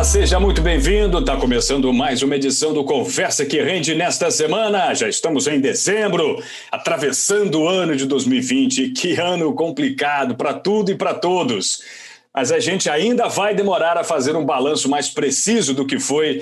Olá, seja muito bem-vindo. Está começando mais uma edição do Conversa que Rende nesta semana. Já estamos em dezembro, atravessando o ano de 2020. Que ano complicado para tudo e para todos. Mas a gente ainda vai demorar a fazer um balanço mais preciso do que foi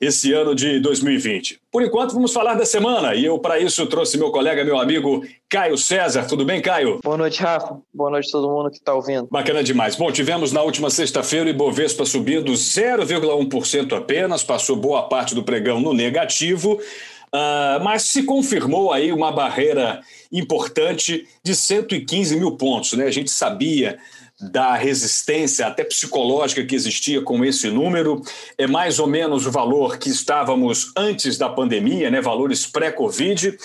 esse ano de 2020. Por enquanto, vamos falar da semana e eu, para isso, trouxe meu colega, meu amigo Caio César. Tudo bem, Caio? Boa noite, Rafa. Boa noite a todo mundo que está ouvindo. Bacana demais. Bom, tivemos na última sexta-feira o Ibovespa subindo 0,1% apenas, passou boa parte do pregão no negativo. Uh, mas se confirmou aí uma barreira importante de 115 mil pontos. Né? A gente sabia da resistência até psicológica que existia com esse número. É mais ou menos o valor que estávamos antes da pandemia, né? valores pré-Covid.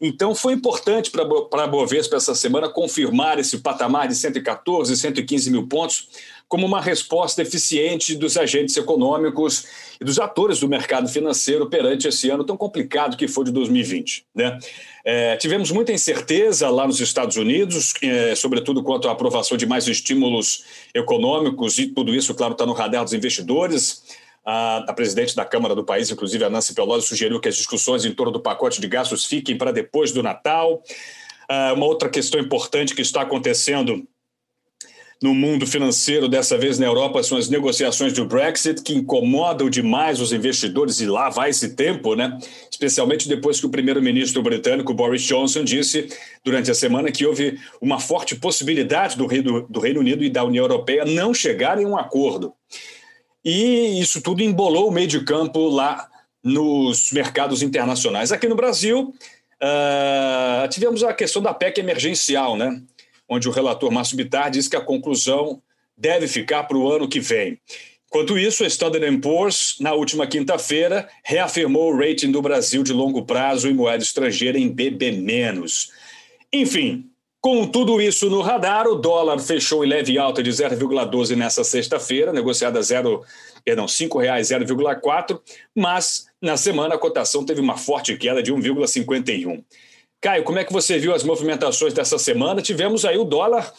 Então foi importante para a Bovespa essa semana confirmar esse patamar de 114, 115 mil pontos como uma resposta eficiente dos agentes econômicos e dos atores do mercado financeiro perante esse ano tão complicado que foi de 2020. Né? É, tivemos muita incerteza lá nos Estados Unidos, é, sobretudo quanto à aprovação de mais estímulos econômicos, e tudo isso, claro, está no radar dos investidores. A, a, presidente da Câmara do país, inclusive a Nancy Pelosi, sugeriu que as discussões em torno do pacote de gastos fiquem para depois do Natal. Ah, uma outra questão importante que está acontecendo no mundo financeiro, dessa vez na Europa, são as negociações do Brexit, que incomodam demais os investidores, e lá vai esse tempo, né? Especialmente depois que o primeiro-ministro britânico Boris Johnson disse durante a semana que houve uma forte possibilidade do Reino, do Reino Unido e da União Europeia não chegarem a um acordo. E isso tudo embolou o meio de campo lá nos mercados internacionais. Aqui no Brasil, uh, tivemos a questão da PEC emergencial, né? Onde o relator Márcio Bittar diz que a conclusão deve ficar para o ano que vem. Enquanto isso, a Standard Poor's, na última quinta-feira, reafirmou o rating do Brasil de longo prazo em moeda estrangeira em BB-. Enfim, com tudo isso no radar, o dólar fechou em leve alta de 0,12 nessa sexta-feira, negociada a zero, perdão, R$ 5,0,4, mas na semana a cotação teve uma forte queda de 1,51. Caio, como é que você viu as movimentações dessa semana? Tivemos aí o dólar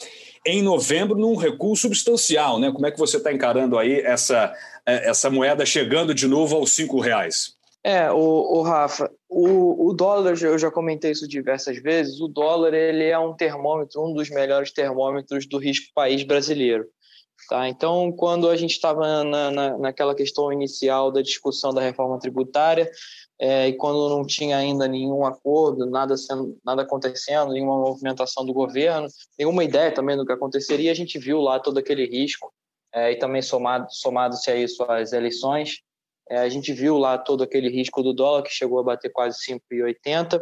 em novembro num recuo substancial, né? Como é que você está encarando aí essa, é, essa moeda chegando de novo aos cinco reais? É, o, o Rafa, o, o dólar, eu já comentei isso diversas vezes, o dólar ele é um termômetro, um dos melhores termômetros do risco país brasileiro. Tá? Então, quando a gente estava na, na, naquela questão inicial da discussão da reforma tributária, é, e quando não tinha ainda nenhum acordo, nada, sendo, nada acontecendo, nenhuma movimentação do governo, nenhuma ideia também do que aconteceria, a gente viu lá todo aquele risco, é, e também somado, somado-se a isso as eleições, é, a gente viu lá todo aquele risco do dólar, que chegou a bater quase 5,80.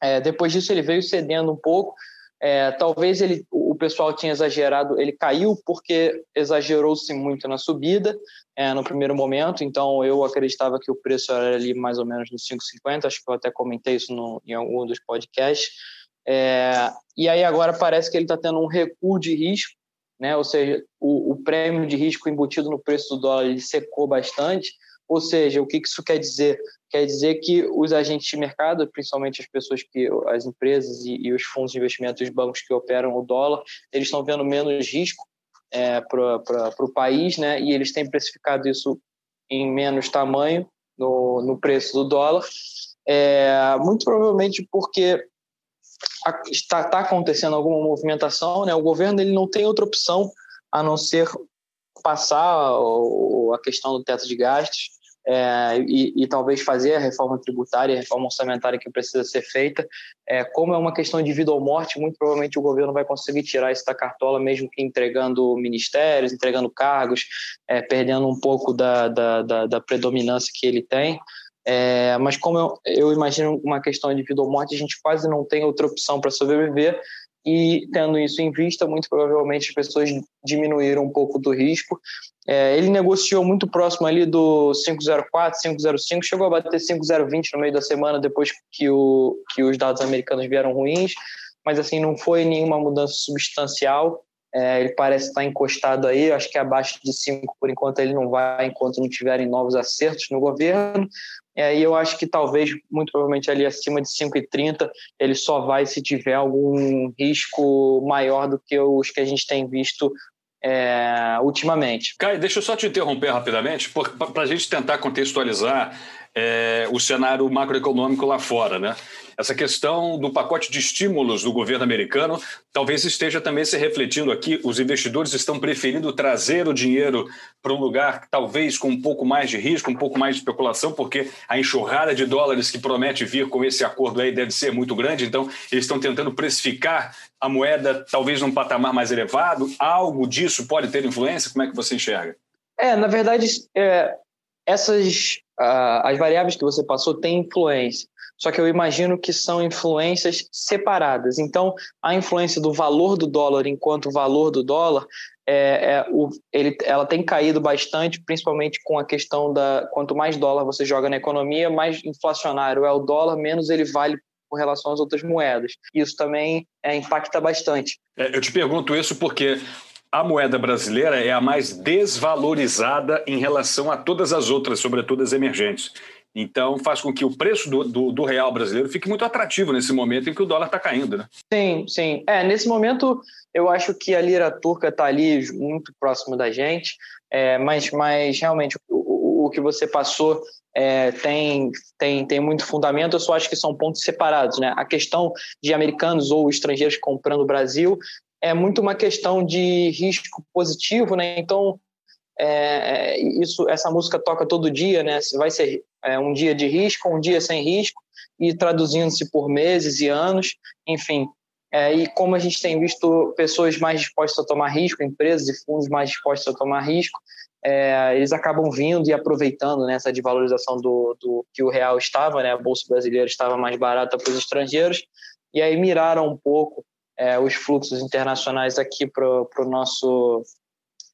É, depois disso, ele veio cedendo um pouco, é, talvez ele, pessoal tinha exagerado, ele caiu porque exagerou-se muito na subida é, no primeiro momento, então eu acreditava que o preço era ali mais ou menos nos 5,50, acho que eu até comentei isso no, em algum dos podcasts. É, e aí agora parece que ele está tendo um recuo de risco, né? ou seja, o, o, prêmio de risco embutido no preço do dólar ele secou bastante, ou seja, o que isso quer dizer? Quer dizer que os agentes de mercado, principalmente as pessoas que, as empresas e, e os fundos de investimento, os bancos que operam o dólar, eles estão vendo menos risco é, para o país, né? E eles têm precificado isso em menos tamanho no, no preço do dólar, é, muito provavelmente porque está, está acontecendo alguma movimentação, né? O governo ele não tem outra opção a não ser passar o, a questão do teto de gastos é, e, e, talvez fazer a reforma tributária, a reforma orçamentária que precisa ser feita. É, como é uma questão de vida ou morte, muito provavelmente o governo vai conseguir tirar isso da cartola, mesmo que entregando ministérios, entregando cargos, é, perdendo um pouco da, da, da, da, predominância que ele tem. É, mas como eu, eu imagino uma questão de vida ou morte, a gente quase não tem outra opção para sobreviver e tendo isso em vista, muito provavelmente as pessoas diminuíram um pouco do risco. É, ele negociou muito próximo ali do 504, 505, chegou a bater 5020 no meio da semana depois que, o, que os dados americanos vieram ruins, mas assim não foi nenhuma mudança substancial. É, ele parece estar encostado aí, acho que abaixo de 5 por enquanto ele não vai, enquanto não tiverem novos acertos no governo. É, e eu acho que talvez, muito provavelmente ali acima de 5,30, ele só vai se tiver algum risco maior do que os que a gente tem visto é, ultimamente. Caio, deixa eu só te interromper rapidamente, para a gente tentar contextualizar é, o cenário macroeconômico lá fora, né? Essa questão do pacote de estímulos do governo americano talvez esteja também se refletindo aqui. Os investidores estão preferindo trazer o dinheiro para um lugar talvez com um pouco mais de risco, um pouco mais de especulação, porque a enxurrada de dólares que promete vir com esse acordo aí deve ser muito grande. Então, eles estão tentando precificar a moeda talvez num patamar mais elevado. Algo disso pode ter influência? Como é que você enxerga? É, na verdade, é, essas uh, as variáveis que você passou têm influência. Só que eu imagino que são influências separadas. Então, a influência do valor do dólar enquanto valor do dólar, é, é o, ele, ela tem caído bastante, principalmente com a questão da quanto mais dólar você joga na economia, mais inflacionário é o dólar, menos ele vale com relação às outras moedas. Isso também é, impacta bastante. É, eu te pergunto isso porque a moeda brasileira é a mais desvalorizada em relação a todas as outras, sobretudo as emergentes. Então, faz com que o preço do, do, do, real brasileiro fique muito atrativo nesse momento em que o dólar está caindo, né? Sim, sim. É, nesse momento, eu acho que a lira turca está ali muito próximo da gente, é, mas, mas realmente o, o que você passou é, tem, tem, tem muito fundamento, eu só acho que são pontos separados. Né? A questão de americanos ou estrangeiros comprando o Brasil é muito uma questão de risco positivo, né? Então, é, é, isso, essa música toca todo dia, né? Vai ser é, um dia de risco, um dia sem risco, e traduzindo-se por meses e anos, enfim. É, e como a gente tem visto pessoas mais dispostas a tomar risco, empresas e fundos mais dispostos a tomar risco, é, eles acabam vindo e aproveitando né, essa desvalorização do, do que o real estava, né, a bolsa brasileira estava mais barata para os estrangeiros, e aí miraram um pouco é, os fluxos internacionais aqui para o nosso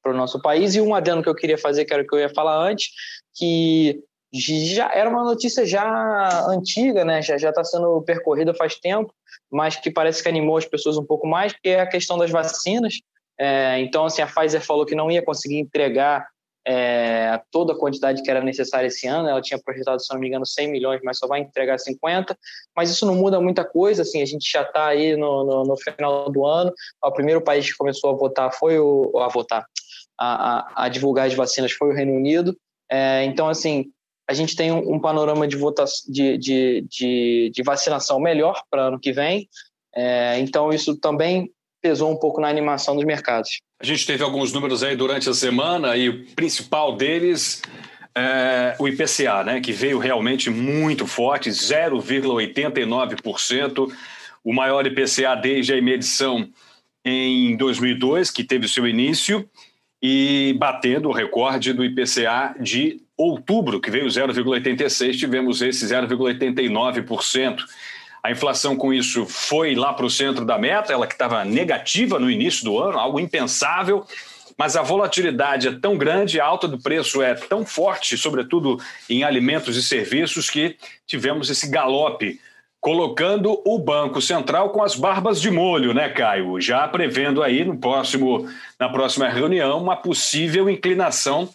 para o nosso país. E um adendo que eu queria fazer, que era o que eu ia falar antes, que já era uma notícia já antiga, né? Já já está sendo percorrida faz tempo, mas que parece que animou as pessoas um pouco mais, que é a questão das vacinas. É, então, assim, a Pfizer falou que não ia conseguir entregar é, toda a quantidade que era necessária esse ano. Ela tinha projetado, se não me engano, 100 milhões, mas só vai entregar 50. Mas isso não muda muita coisa. Assim, a gente já está aí no, no, no, final do ano. O primeiro país que começou a votar foi o a votar, a, a, a divulgar as vacinas foi o Reino Unido. É, então, assim, a gente tem um, um panorama de, de, de, de vacinação melhor para ano que vem. É, então, isso também pesou um pouco na animação dos mercados. A gente teve alguns números aí durante a semana e o principal deles é o IPCA, né, que veio realmente muito forte, 0,89%, o maior IPCA desde a medição em 2002, que teve seu início, e batendo o recorde do IPCA de outubro, que veio 0,86, tivemos esse 0,89%. A inflação com isso foi lá para o centro da meta, ela que estava negativa no início do ano, algo impensável, mas a volatilidade é tão grande, a alta do preço é tão forte, sobretudo em alimentos e serviços, que tivemos esse galope, colocando o Banco Central com as barbas de molho, né, Caio? Já prevendo aí no próximo, na próxima reunião uma possível inclinação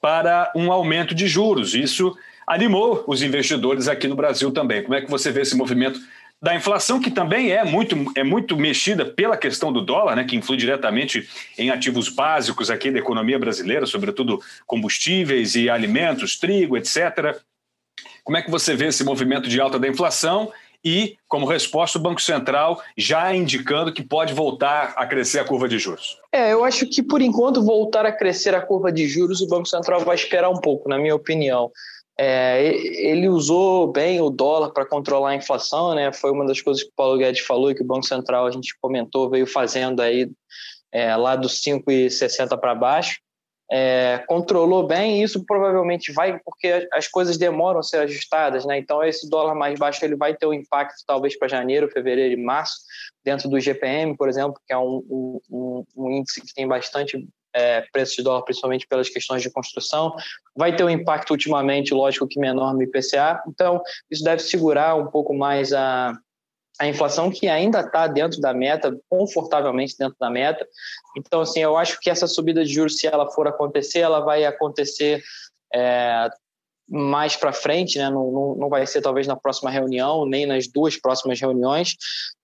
para um aumento de juros. Isso animou os investidores aqui no Brasil também. Como é que você vê esse movimento da inflação, que também é muito, é muito mexida pela questão do dólar, né, que influi diretamente em ativos básicos aqui da economia brasileira, sobretudo combustíveis e alimentos, trigo, etc. Como é que você vê esse movimento de alta da inflação e, como resposta, o Banco Central já indicando que pode voltar a crescer a curva de juros? É, eu acho que por enquanto voltar a crescer a curva de juros, o Banco Central vai esperar um pouco, na minha opinião. É, ele usou bem o dólar para controlar a inflação, né? Foi uma das coisas que o Paulo Guedes falou e que o Banco Central a gente comentou veio fazendo aí é, lá dos 5,60 para baixo. É, controlou bem isso provavelmente vai porque as coisas demoram a ser ajustadas, né? Então esse dólar mais baixo ele vai ter um impacto talvez para janeiro, fevereiro e março dentro do GPM, por exemplo, que é um, um, um índice que tem bastante é, preço de dólar, principalmente pelas questões de construção. Vai ter um impacto ultimamente, lógico que menor no IPCA, então isso deve segurar um pouco mais a, a inflação que ainda está dentro da meta, confortavelmente dentro da meta. Então, assim, eu acho que essa subida de juros, se ela for acontecer, ela vai acontecer é, mais para frente, né? Não, não, não vai ser talvez na próxima reunião, nem nas duas próximas reuniões,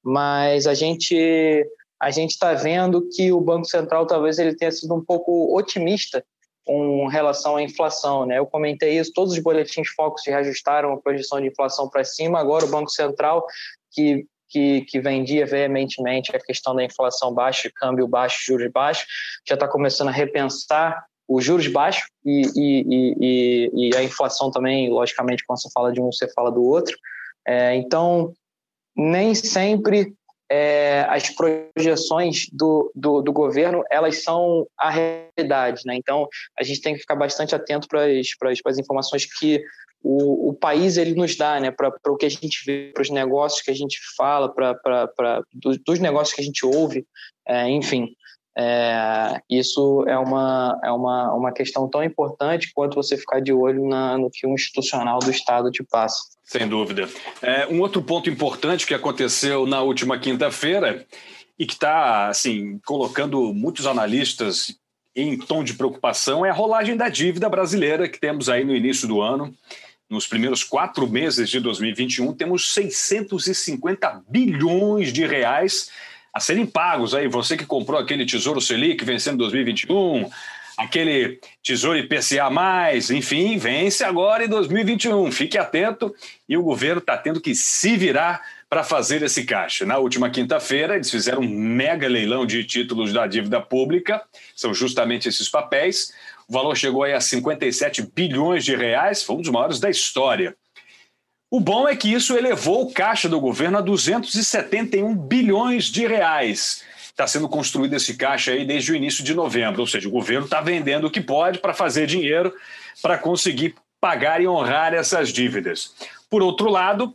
mas a gente a gente está vendo que o Banco Central talvez ele tenha sido um pouco otimista com relação à inflação. Né? Eu comentei isso, todos os boletins focos reajustaram a projeção de inflação para cima, agora o Banco Central, que, que, que vendia veementemente a questão da inflação baixa, câmbio baixo, juros baixos, já está começando a repensar os juros baixos e, e, e, e, a inflação também, logicamente, quando você fala de um, você fala do outro. É, então, nem sempre é, as projeções do, do, do, governo elas são a realidade, né? Então a gente tem que ficar bastante atento para as informações que o, o país ele nos dá, né? Para o que a gente vê, para os negócios que a gente fala, para dos, dos negócios que a gente ouve, é, enfim. É, isso é uma, é uma, uma questão tão importante quanto você ficar de olho na, no que um institucional do Estado te passa. Sem dúvida. É, um outro ponto importante que aconteceu na última quinta-feira e que está assim, colocando muitos analistas em tom de preocupação é a rolagem da dívida brasileira que temos aí no início do ano. Nos primeiros quatro meses de 2021, temos 650 bilhões de reais a serem pagos aí. Você que comprou aquele Tesouro Selic vencendo 2021, aquele Tesouro IPCA, enfim, vence agora em 2021. Fique atento e o governo está tendo que se virar para fazer esse caixa. Na última quinta-feira, eles fizeram um mega leilão de títulos da dívida pública, são justamente esses papéis. O valor chegou a 57 bilhões de reais, foi um dos maiores da história. O bom é que isso elevou o caixa do governo a 271 bilhões de reais. Está sendo construído esse caixa aí desde o início de novembro, ou seja, o governo está vendendo o que pode para fazer dinheiro para conseguir pagar e honrar essas dívidas. Por outro lado,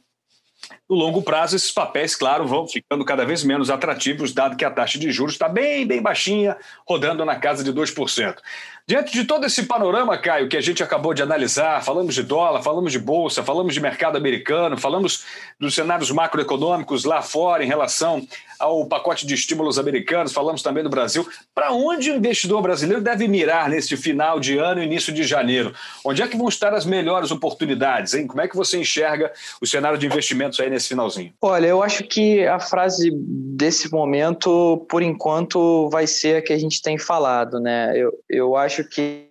no longo prazo, esses papéis, claro, vão ficando cada vez menos atrativos, dado que a taxa de juros está bem, bem baixinha, rodando na casa de 2%. Diante de todo esse panorama, Caio, que a gente acabou de analisar, falamos de dólar, falamos de bolsa, falamos de mercado americano, falamos dos cenários macroeconômicos lá fora em relação ao pacote de estímulos americanos, falamos também do Brasil. Para onde o investidor brasileiro deve mirar neste final de ano e início de janeiro? Onde é que vão estar as melhores oportunidades? Hein? Como é que você enxerga o cenário de investimentos aí nesse finalzinho? Olha, eu acho que a frase desse momento, por enquanto, vai ser a que a gente tem falado. Né? Eu, eu acho acho que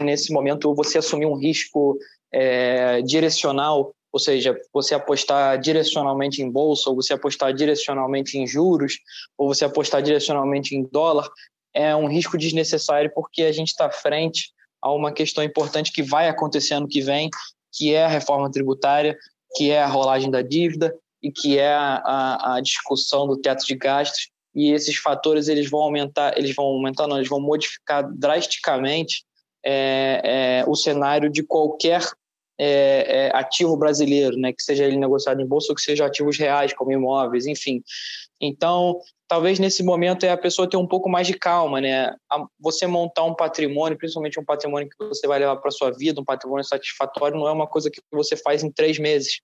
nesse momento você assumir um risco é, direcional, ou seja, você apostar direcionalmente em bolsa, ou você apostar direcionalmente em juros, ou você apostar direcionalmente em dólar, é um risco desnecessário porque a gente está frente a uma questão importante que vai acontecer ano que vem, que é a reforma tributária, que é a rolagem da dívida e que é a, a, a discussão do teto de gastos e esses fatores eles vão aumentar, eles vão aumentar, não, eles vão modificar drasticamente é, é, o cenário de qualquer é, é, ativo brasileiro, né, que seja ele negociado em bolsa ou que seja ativos reais, como imóveis, enfim. Então, talvez nesse momento é a pessoa ter um pouco mais de calma, né? Você montar um patrimônio, principalmente um patrimônio que você vai levar para sua vida, um patrimônio satisfatório, não é uma coisa que você faz em três meses.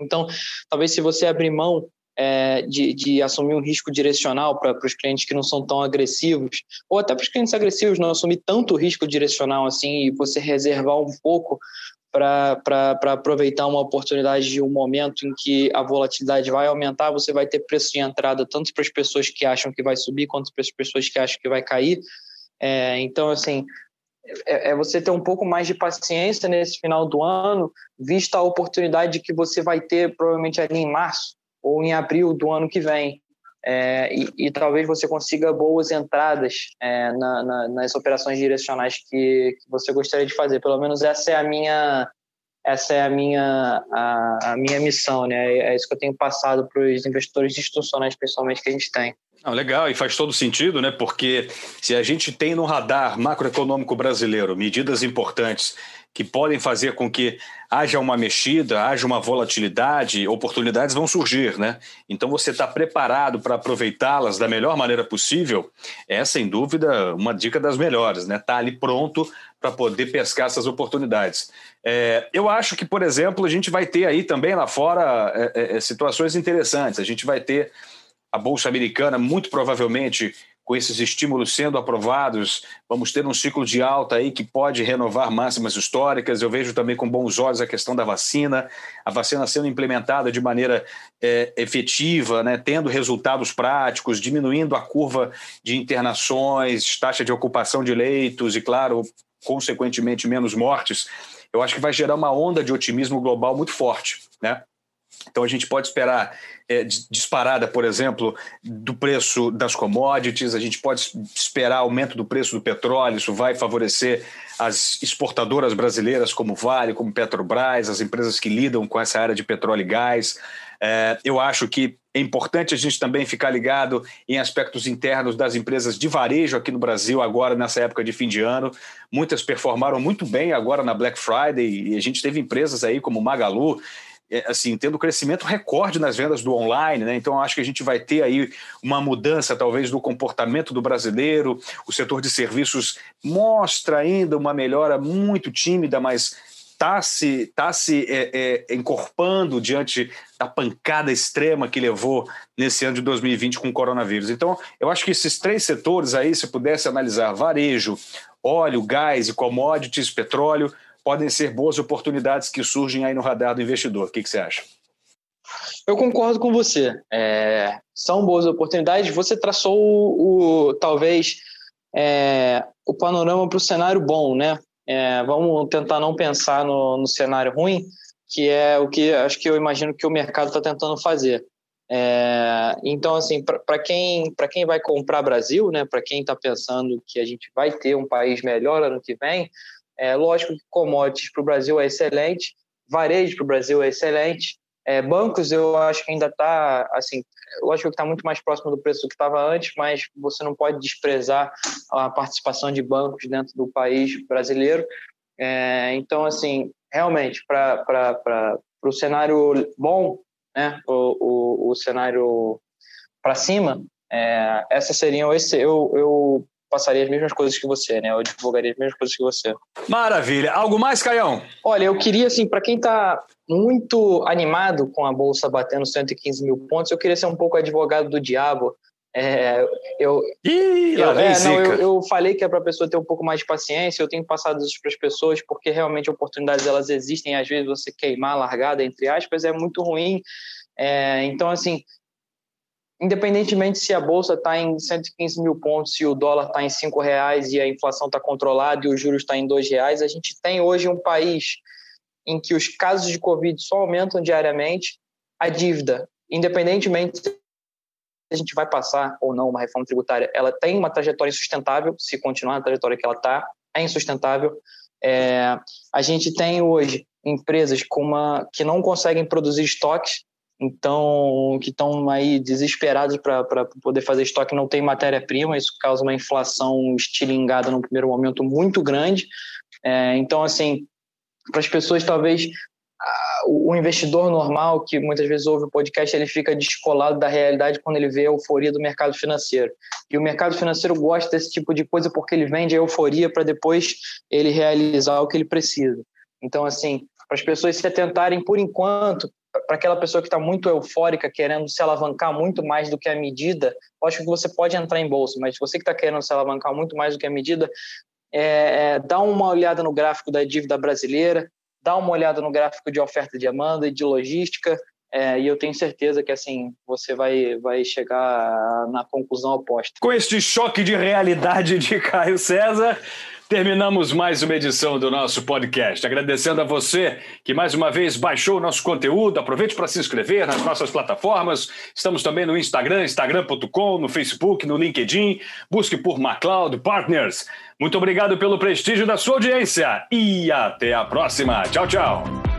Então, talvez se você abrir mão é, de, de, assumir um risco direcional para os clientes que não são tão agressivos, ou até para os clientes agressivos não assumir tanto risco direcional assim e você reservar um pouco para aproveitar uma oportunidade de um momento em que a volatilidade vai aumentar, você vai ter preço de entrada tanto para as pessoas que acham que vai subir quanto para as pessoas que acham que vai cair. É, então, assim, é, é, você ter um pouco mais de paciência nesse final do ano, vista a oportunidade que você vai ter provavelmente ali em março, ou em abril do ano que vem. É, e, e, talvez você consiga boas entradas é, na, na, nas operações direcionais que, que, você gostaria de fazer. Pelo menos essa é a minha essa é a minha a, a minha missão, né? É, é isso que eu tenho passado para os investidores institucionais, pessoalmente que a gente tem. Legal, e faz todo sentido, né? Porque se a gente tem no radar macroeconômico brasileiro medidas importantes que podem fazer com que haja uma mexida, haja uma volatilidade, oportunidades vão surgir, né? Então você está preparado para aproveitá-las da melhor maneira possível, é sem dúvida uma dica das melhores, né? Tá ali pronto para poder pescar essas oportunidades. É, eu acho que, por exemplo, a gente vai ter aí também lá fora é, é, é situações interessantes. A gente vai ter a Bolsa Americana, muito provavelmente, com esses estímulos sendo aprovados, vamos ter um ciclo de alta aí que pode renovar máximas históricas. Eu vejo também com bons olhos a questão da vacina, a vacina sendo implementada de maneira é, efetiva, né, tendo resultados práticos, diminuindo a curva de internações, taxa de ocupação de leitos e, claro, consequentemente, menos mortes. Eu acho que vai gerar uma onda de otimismo global muito forte, né? Então a gente pode esperar é, disparada, por exemplo, do preço das commodities, a gente pode esperar aumento do preço do petróleo, isso vai favorecer as exportadoras brasileiras como Vale, como Petrobras, as empresas que lidam com essa área de petróleo e gás. É, eu acho que é importante a gente também ficar ligado em aspectos internos das empresas de varejo aqui no Brasil, agora nessa época de fim de ano. Muitas performaram muito bem agora na Black Friday e a gente teve empresas aí como Magalu assim, tendo crescimento recorde nas vendas do online, né? Então acho que a gente vai ter aí uma mudança talvez do comportamento do brasileiro. O setor de serviços mostra ainda uma melhora muito tímida, mas está se, tá se é, é, encorpando diante da pancada extrema que levou nesse ano de 2020 com o coronavírus. Então, eu acho que esses três setores aí, se pudesse analisar varejo, óleo, gás e commodities, petróleo, podem ser boas oportunidades que surgem aí no radar do investidor. O que, que você acha? Eu concordo com você. É, são boas oportunidades. Você traçou o, o talvez é, o panorama para o cenário bom, né? É, vamos tentar não pensar no, no, cenário ruim, que é o que acho que eu imagino que o mercado está tentando fazer. É, então, assim, para quem, quem vai comprar Brasil, né, para quem está pensando que a gente vai ter um país melhor ano que vem, é, lógico que commodities para o Brasil é excelente, varejo para o Brasil é excelente, é, bancos eu acho que ainda está, assim, lógico que está muito mais próximo do preço do que estava antes, mas você não pode desprezar a participação de bancos dentro do país brasileiro. É, então, assim, realmente, para o cenário bom, né, o, o, o cenário para cima, é, essas seriam esse. Eu, eu passaria as mesmas coisas que você, né? Eu divulgaria as mesmas coisas que você. Maravilha. Algo mais, Caião? Olha, eu queria, assim, para quem está muito animado com a Bolsa batendo 115 mil pontos, eu queria ser um pouco advogado do diabo. É, eu, Ih, eu, é, não, eu, eu, falei que é para a pessoa ter um pouco mais de paciência, eu tenho passado isso para as pessoas, porque realmente oportunidades elas existem, às vezes você queimar a largada, entre aspas, é muito ruim. É, então, assim, independentemente se a bolsa está em 115 mil pontos, se o dólar está em cinco reais e a inflação está controlada e os juros está em dois reais, a gente tem hoje um país em que os casos de Covid só aumentam diariamente, a dívida, independentemente se a gente vai passar ou não uma reforma tributária, ela tem uma trajetória insustentável, se continuar na trajetória que ela está, é insustentável. É, a gente tem hoje empresas uma, que não conseguem produzir estoques, então que estão aí desesperados para poder fazer estoque, não tem matéria-prima, isso causa uma inflação estilingada no primeiro momento muito grande. É, então, assim, para as pessoas, talvez o investidor normal, que muitas vezes ouve o podcast, ele fica descolado da realidade quando ele vê a euforia do mercado financeiro. E o mercado financeiro gosta desse tipo de coisa porque ele vende a euforia para depois ele realizar o que ele precisa. Então, assim, para as pessoas se atentarem, por enquanto, para aquela pessoa que está muito eufórica, querendo se alavancar muito mais do que a medida, acho que você pode entrar em bolsa, mas você que está querendo se alavancar muito mais do que a medida, é, é, dá uma olhada no gráfico da dívida brasileira, dá uma olhada no gráfico de oferta de demanda e de logística, é, e eu tenho certeza que assim você vai, vai chegar na conclusão oposta. Com este choque de realidade de Caio César, Terminamos mais uma edição do nosso podcast. Agradecendo a você que mais uma vez baixou o nosso conteúdo. Aproveite para se inscrever nas nossas plataformas. Estamos também no Instagram, instagram.com, no Facebook, no LinkedIn. Busque por MacLeod Partners. Muito obrigado pelo prestígio da sua audiência e até a próxima. Tchau, tchau.